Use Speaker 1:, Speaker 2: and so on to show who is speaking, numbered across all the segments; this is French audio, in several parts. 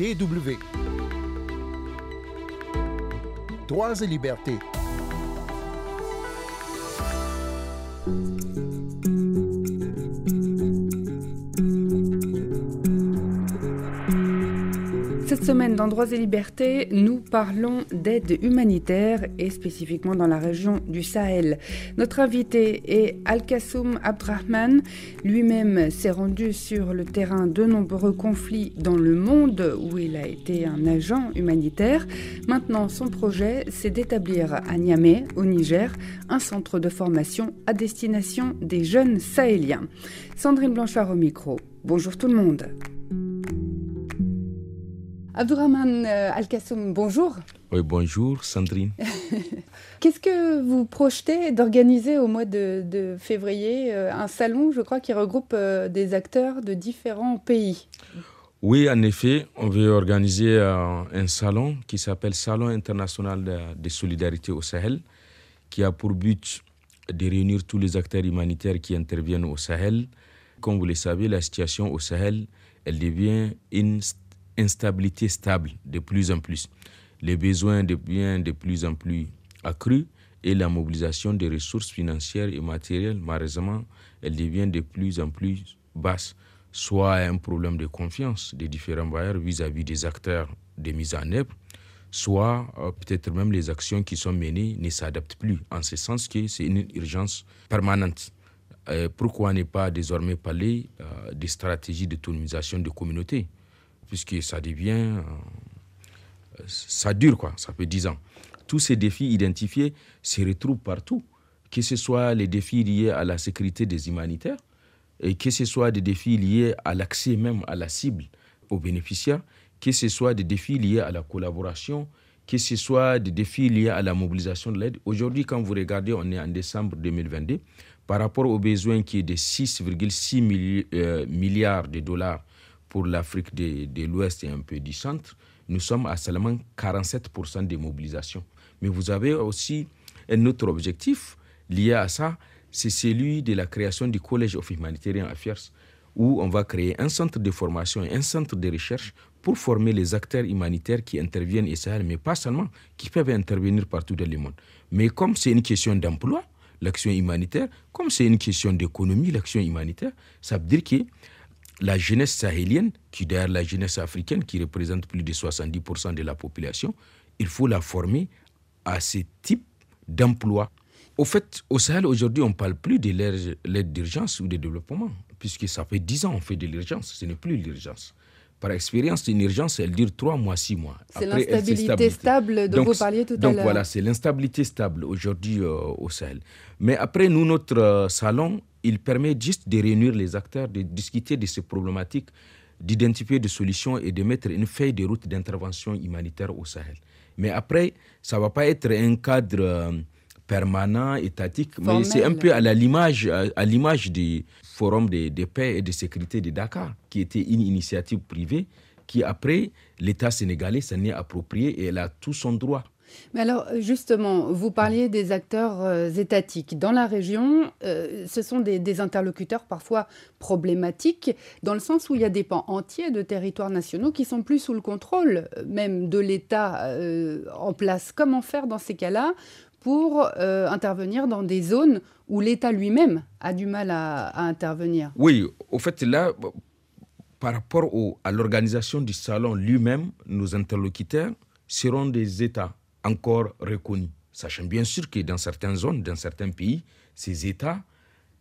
Speaker 1: DW. Droits et libertés.
Speaker 2: Semaine, dans Droits et Libertés, nous parlons d'aide humanitaire et spécifiquement dans la région du Sahel. Notre invité est Al-Kassoum Abdrahman. Lui-même s'est rendu sur le terrain de nombreux conflits dans le monde où il a été un agent humanitaire. Maintenant, son projet, c'est d'établir à Niamey, au Niger, un centre de formation à destination des jeunes sahéliens. Sandrine Blanchard au micro. Bonjour tout le monde. Abdourahman euh, Al-Kassoum, bonjour.
Speaker 3: Oui, bonjour Sandrine.
Speaker 2: Qu'est-ce que vous projetez d'organiser au mois de, février euh, un salon, je crois, qui regroupe euh, des acteurs de différents pays?
Speaker 3: Oui, en effet, on veut organiser un salon qui s'appelle Salon international de, de, solidarité au Sahel, qui a pour but de réunir tous les acteurs humanitaires qui interviennent au Sahel. Comme vous le savez, la situation au Sahel, elle devient une instabilité stable de plus en plus. Les besoins deviennent de plus en plus accrus et la mobilisation des ressources financières et matérielles, malheureusement, elle devient de plus en plus basse. Soit un problème de confiance des différents bailleurs vis-à-vis des acteurs de mise en œuvre, soit euh, peut-être même les actions qui sont menées ne s'adaptent plus, en ce sens que c'est une urgence permanente. Euh, pourquoi ne pas désormais parler euh, des stratégies d'autonomisation de communautés? Puisque ça devient. Euh, ça dure, quoi. Ça fait 10 ans. Tous ces défis identifiés se retrouvent partout, que ce soit les défis liés à la sécurité des humanitaires, et que ce soit des défis liés à l'accès même à la cible, aux bénéficiaires, que ce soit des défis liés à la collaboration, que ce soit des défis liés à la mobilisation de l'aide. Aujourd'hui, quand vous regardez, on est en décembre 2022, par rapport aux besoins qui est de 6,6 euh, milliards de dollars pour l'Afrique de, l'Ouest et un peu du centre, nous sommes à seulement 47% de mobilisation. Mais vous avez aussi un autre objectif lié à ça, c'est celui de la création du Collège of Humanitarian Affairs, où on va créer un centre de formation et un centre de recherche pour former les acteurs humanitaires qui interviennent au Sahel, mais pas seulement, qui peuvent intervenir partout dans le monde. Mais comme c'est une question d'emploi, l'action humanitaire, comme c'est une question d'économie, l'action humanitaire, ça veut dire que la jeunesse sahélienne, qui d'ailleurs la jeunesse africaine, qui représente plus de 70% de la population, il faut la former à ce type d'emploi. Au fait, au Sahel, aujourd'hui, on ne parle plus de l'aide d'urgence ou de développement, puisque ça fait 10 ans qu'on fait de l'urgence, ce n'est plus l'urgence. Par expérience, une urgence, elle dure 3 mois, 6 mois.
Speaker 2: C'est l'instabilité stable dont vous parliez tout à l'heure.
Speaker 3: Donc voilà, c'est l'instabilité stable aujourd'hui euh, au Sahel. Mais après, nous, notre euh, salon, il permet juste de réunir les acteurs, de discuter de ces problématiques, d'identifier des solutions et de mettre une feuille de route d'intervention humanitaire au Sahel. Mais après, ça ne va pas être un cadre euh, permanent, étatique, mais c'est un peu à l'image à, l'image du Forum de, de, paix et de sécurité de Dakar, qui était une initiative privée, qui après, l'État sénégalais s'en est approprié et elle a tout son droit.
Speaker 2: Mais alors, justement, vous parliez des acteurs euh, étatiques. Dans la région, euh, ce sont des, interlocuteurs parfois problématiques, dans le sens où il y a des pans entiers de territoires nationaux qui sont plus sous le contrôle euh, même de l'État en place. Comment faire dans ces cas-là pour intervenir dans des zones où l'État lui-même a du mal à, intervenir?
Speaker 3: Oui, au fait, là, par rapport à l'organisation du salon lui-même, nos interlocuteurs seront des États encore reconnus. Sachant bien sûr que dans certaines zones, dans certains pays, ces États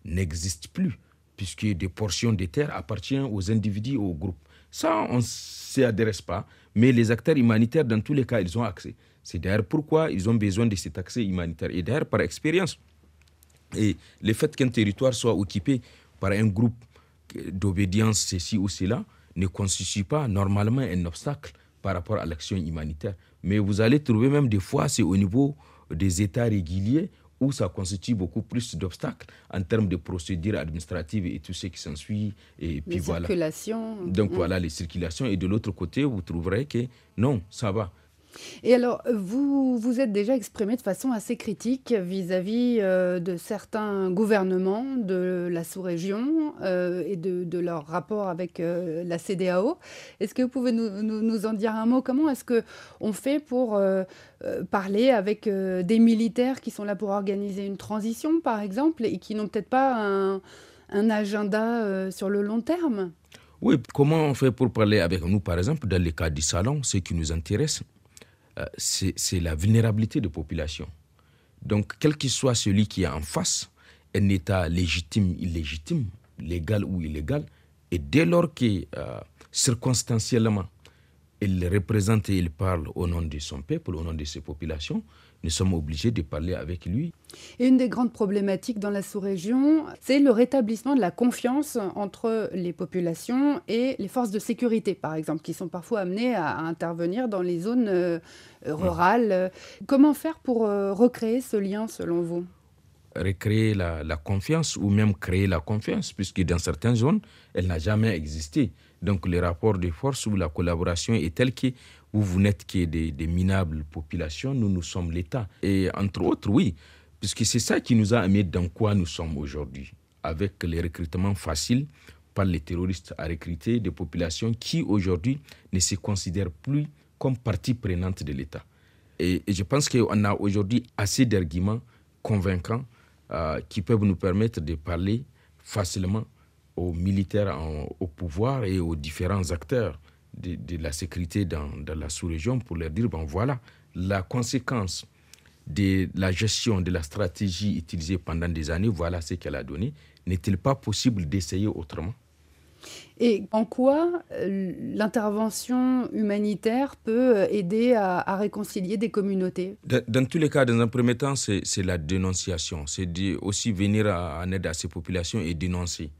Speaker 3: n'existent plus, puisque des portions de terres appartiennent aux individus, aux groupes. Ça, on ne s'y adresse pas, mais les acteurs humanitaires, dans tous les cas, ils ont accès. C'est d'ailleurs pourquoi ils ont besoin de cet accès humanitaire. Et d'ailleurs, par expérience, et le fait qu'un territoire soit occupé par un groupe d'obédience, ceci ou cela, ne constitue pas normalement un obstacle par rapport à l'action humanitaire. Mais vous allez trouver même des fois, c'est au niveau des États réguliers où ça constitue beaucoup plus d'obstacles en termes de procédures administratives et tout ce qui s'ensuit. Et
Speaker 2: puis les
Speaker 3: voilà.
Speaker 2: circulations.
Speaker 3: Donc mm. voilà, les circulations. Et de l'autre côté, vous trouverez que non, ça va.
Speaker 2: Et alors, vous vous êtes déjà exprimé de façon assez critique vis-à-vis euh, de certains gouvernements de la sous-région euh, et de, leur rapport avec euh, la CDAO. Est-ce que vous pouvez nous, en dire un mot? Comment est-ce qu'on fait pour parler avec des militaires qui sont là pour organiser une transition, par exemple, et qui n'ont peut-être pas un, agenda sur le long terme?
Speaker 3: Oui, comment on fait pour parler avec nous, par exemple, dans le cas du salon, ce qui nous intéresse, c'est la vulnérabilité de population. Donc, quel que soit celui qui est en face, un État légitime, illégitime, légal ou illégal, et dès lors que euh, circonstanciellement, il représente et il parle au nom de son peuple, au nom de ses populations, nous sommes obligés de parler avec lui.
Speaker 2: Et une des grandes problématiques dans la sous-région, c'est le rétablissement de la confiance entre les populations et les forces de sécurité, par exemple, qui sont parfois amenées à, intervenir dans les zones euh, rurales. Comment faire pour euh, recréer ce lien, selon vous?
Speaker 3: Recréer la, la, confiance ou même créer la confiance, puisque dans certaines zones, elle n'a jamais existé. Donc le rapport de force ou la collaboration est tel que où vous n'êtes que des, minables populations, nous, nous sommes l'État. Et entre autres, oui, puisque c'est ça qui nous a amené dans quoi nous sommes aujourd'hui, avec les recrutements faciles par les terroristes à recruter des populations qui aujourd'hui ne se considèrent plus comme partie prenante de l'État. Et, je pense qu'on a aujourd'hui assez d'arguments convaincants euh, qui peuvent nous permettre de parler facilement aux militaires au pouvoir et aux différents acteurs de, la sécurité dans, la sous-région pour leur dire, bon voilà, la conséquence de la gestion de la stratégie utilisée pendant des années, voilà ce qu'elle a donné. N'est-il pas possible d'essayer autrement?
Speaker 2: Et en quoi euh, l'intervention humanitaire peut euh, aider à, réconcilier des communautés?
Speaker 3: Dans, tous les cas, dans un premier temps, c'est la dénonciation. C'est aussi venir en aide à ces populations et dénoncer.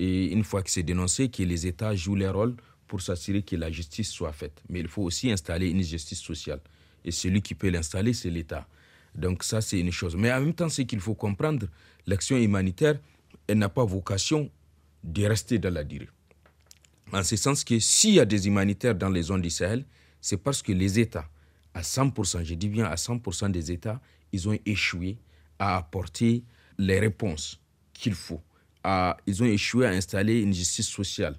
Speaker 3: Et une fois que c'est dénoncé, que les États jouent leur rôle pour s'assurer que la justice soit faite. Mais il faut aussi installer une justice sociale. Et celui qui peut l'installer, c'est l'État. Donc ça, c'est une chose. Mais en même temps, ce qu'il faut comprendre, l'action humanitaire, elle n'a pas vocation de rester dans la durée. En ce sens que s'il y a des humanitaires dans les zones du Sahel, c'est parce que les États, à 100%, je dis bien à 100% des États, ils ont échoué à apporter les réponses qu'il faut. Ils ont échoué à installer une justice sociale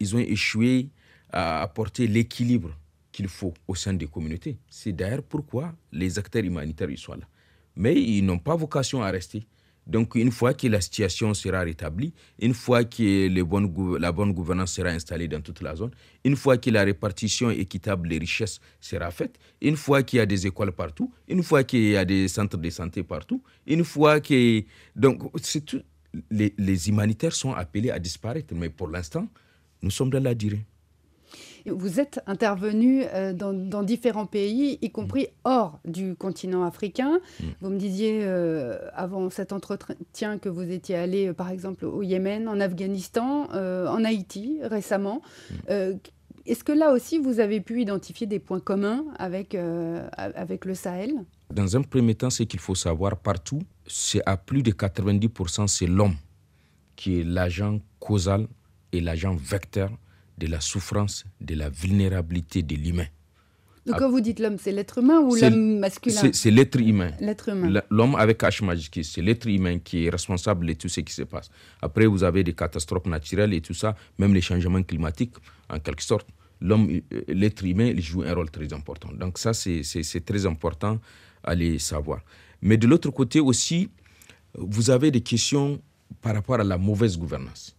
Speaker 3: ils ont échoué à apporter l'équilibre qu'il faut au sein des communautés. C'est d'ailleurs pourquoi les acteurs humanitaires ils sont là. Mais ils n'ont pas vocation à rester. Donc une fois que la situation sera rétablie, une fois que la bonne gouvernance sera installée dans toute la zone, une fois que la répartition équitable des richesses sera faite, une fois qu'il y a des écoles partout, une fois qu'il y a des centres de santé partout, une fois que... Donc les, les humanitaires sont appelés à disparaître. Mais pour l'instant, nous sommes dans la durée.
Speaker 2: Vous êtes intervenu euh, dans, différents pays, y compris mm. hors du continent africain. Mm. Vous me disiez euh, avant cet entretien que vous étiez allé, euh, par exemple, au Yémen, en Afghanistan, en Haïti récemment. Mm. Est-ce que là aussi, vous avez pu identifier des points communs avec, avec le Sahel?
Speaker 3: Dans un premier temps, ce qu'il faut savoir partout, c'est à plus de 90%, c'est l'homme qui est l'agent causal et l'agent vecteur de la souffrance, de la vulnérabilité de l'humain.
Speaker 2: Donc quand vous dites l'homme, c'est l'être humain ou l'homme masculin?
Speaker 3: C'est l'être humain.
Speaker 2: L'être humain.
Speaker 3: L'homme avec H majuscule, c'est l'être humain qui est responsable de tout ce qui se passe. Après, vous avez des catastrophes naturelles et tout ça, même les changements climatiques, en quelque sorte. L'homme, euh, l'être humain, il joue un rôle très important. Donc ça, c'est très important à les savoir. Mais de l'autre côté aussi, vous avez des questions par rapport à la mauvaise gouvernance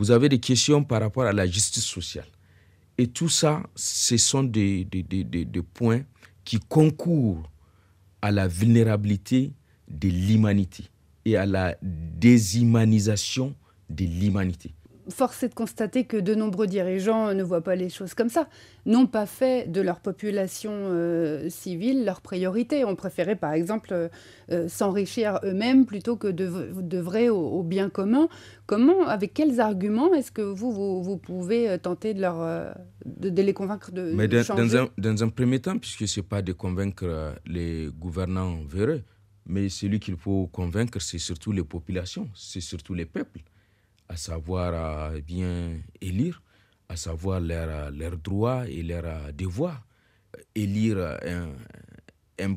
Speaker 3: vous avez des questions par rapport à la justice sociale. Et tout ça, ce sont des, points qui concourent à la vulnérabilité de l'humanité et à la déshumanisation de l'humanité
Speaker 2: force est de constater que de nombreux dirigeants ne voient pas les choses comme ça, n'ont pas fait de leur population euh, civile leur priorité, ont préféré par exemple euh, euh, s'enrichir eux-mêmes plutôt que de, vrai au, bien commun. Comment, avec quels arguments est-ce que vous, vous, pouvez tenter de, leur, de, les convaincre de,
Speaker 3: Mais dans, un, dans un premier temps, puisque ce n'est pas de convaincre les gouvernants véreux, mais celui qu'il faut convaincre, c'est surtout les populations, c'est surtout les peuples à savoir bien élire, à savoir leurs leur droits et leurs devoirs. élire un, un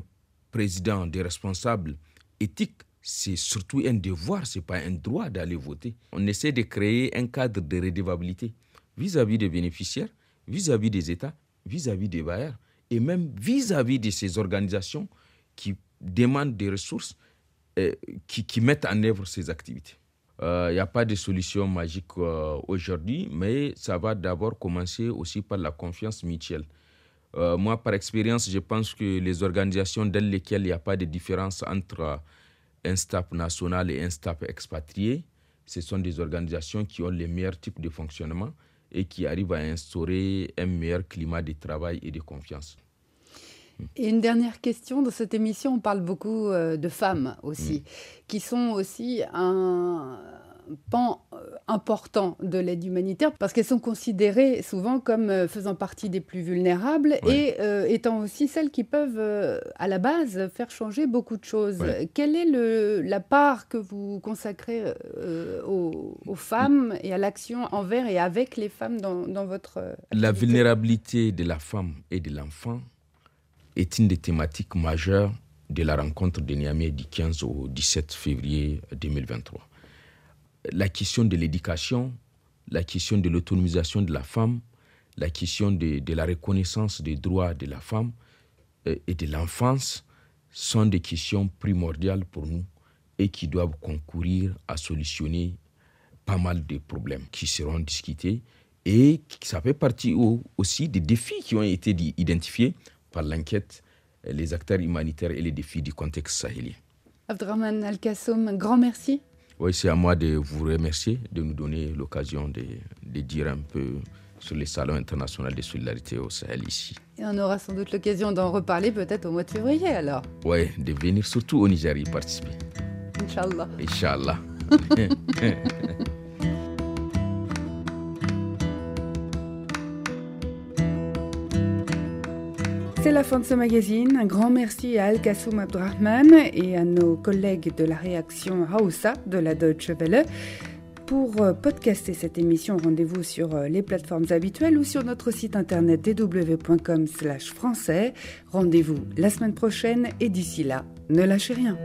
Speaker 3: président, des responsables éthiques, c'est surtout un devoir, ce n'est pas un droit d'aller voter. On essaie de créer un cadre de redevabilité vis-à-vis des bénéficiaires, vis-à-vis des États, vis-à-vis des bailleurs, et même vis-à-vis de ces organisations qui demandent des ressources, euh, qui, qui, mettent en œuvre ces activités. Il euh, n'y a pas de solution magique euh, aujourd'hui, mais ça va d'abord commencer aussi par la confiance mutuelle. moi, par expérience, je pense que les organisations dans lesquelles il n'y a pas de différence entre un staff national et un staff expatrié, ce sont des organisations qui ont les meilleurs types de fonctionnement et qui arrivent à instaurer un meilleur climat de travail et de confiance.
Speaker 2: Et une dernière question, dans cette émission, on parle beaucoup euh, de femmes aussi, mm. qui sont aussi un pan euh, important de l'aide humanitaire parce qu'elles sont considérées souvent comme euh, faisant partie des plus vulnérables et étant aussi celles qui peuvent à la base faire changer beaucoup de choses. Quelle est le, la part que vous consacrez aux, femmes et à l'action envers et avec les femmes dans, dans votre...
Speaker 3: La vulnérabilité de la femme et de l'enfant est une des thématiques majeures de la rencontre de Niamey du 15 au 17 février 2023. La question de l'éducation, la question de l'autonomisation de la femme, la question de, la reconnaissance des droits de la femme euh, et de l'enfance sont des questions primordiales pour nous et qui doivent concourir à solutionner pas mal de problèmes qui seront discutés et ça fait partie aussi des défis qui ont été identifiés par l'enquête, les acteurs humanitaires et les défis du contexte sahélien.
Speaker 2: Abdraman Al-Kassoum, un grand merci.
Speaker 3: Oui, c'est à moi de vous remercier, de nous donner l'occasion de, de, dire un peu sur les salons internationaux de solidarité au Sahel ici.
Speaker 2: Et on aura sans doute l'occasion d'en reparler peut-être au mois de février alors.
Speaker 3: Oui, de venir surtout au Niger y participer.
Speaker 2: Inch'Allah.
Speaker 3: Inch'Allah.
Speaker 2: C'est la fin de ce magazine. Un grand merci à Al-Kassoum Abdrahman et à nos collègues de la réaction Hausa de la Deutsche Welle. Pour euh, podcaster cette émission, rendez-vous sur euh, les plateformes habituelles ou sur notre site internet dw.com/français. Rendez-vous la semaine prochaine et d'ici là, ne lâchez rien.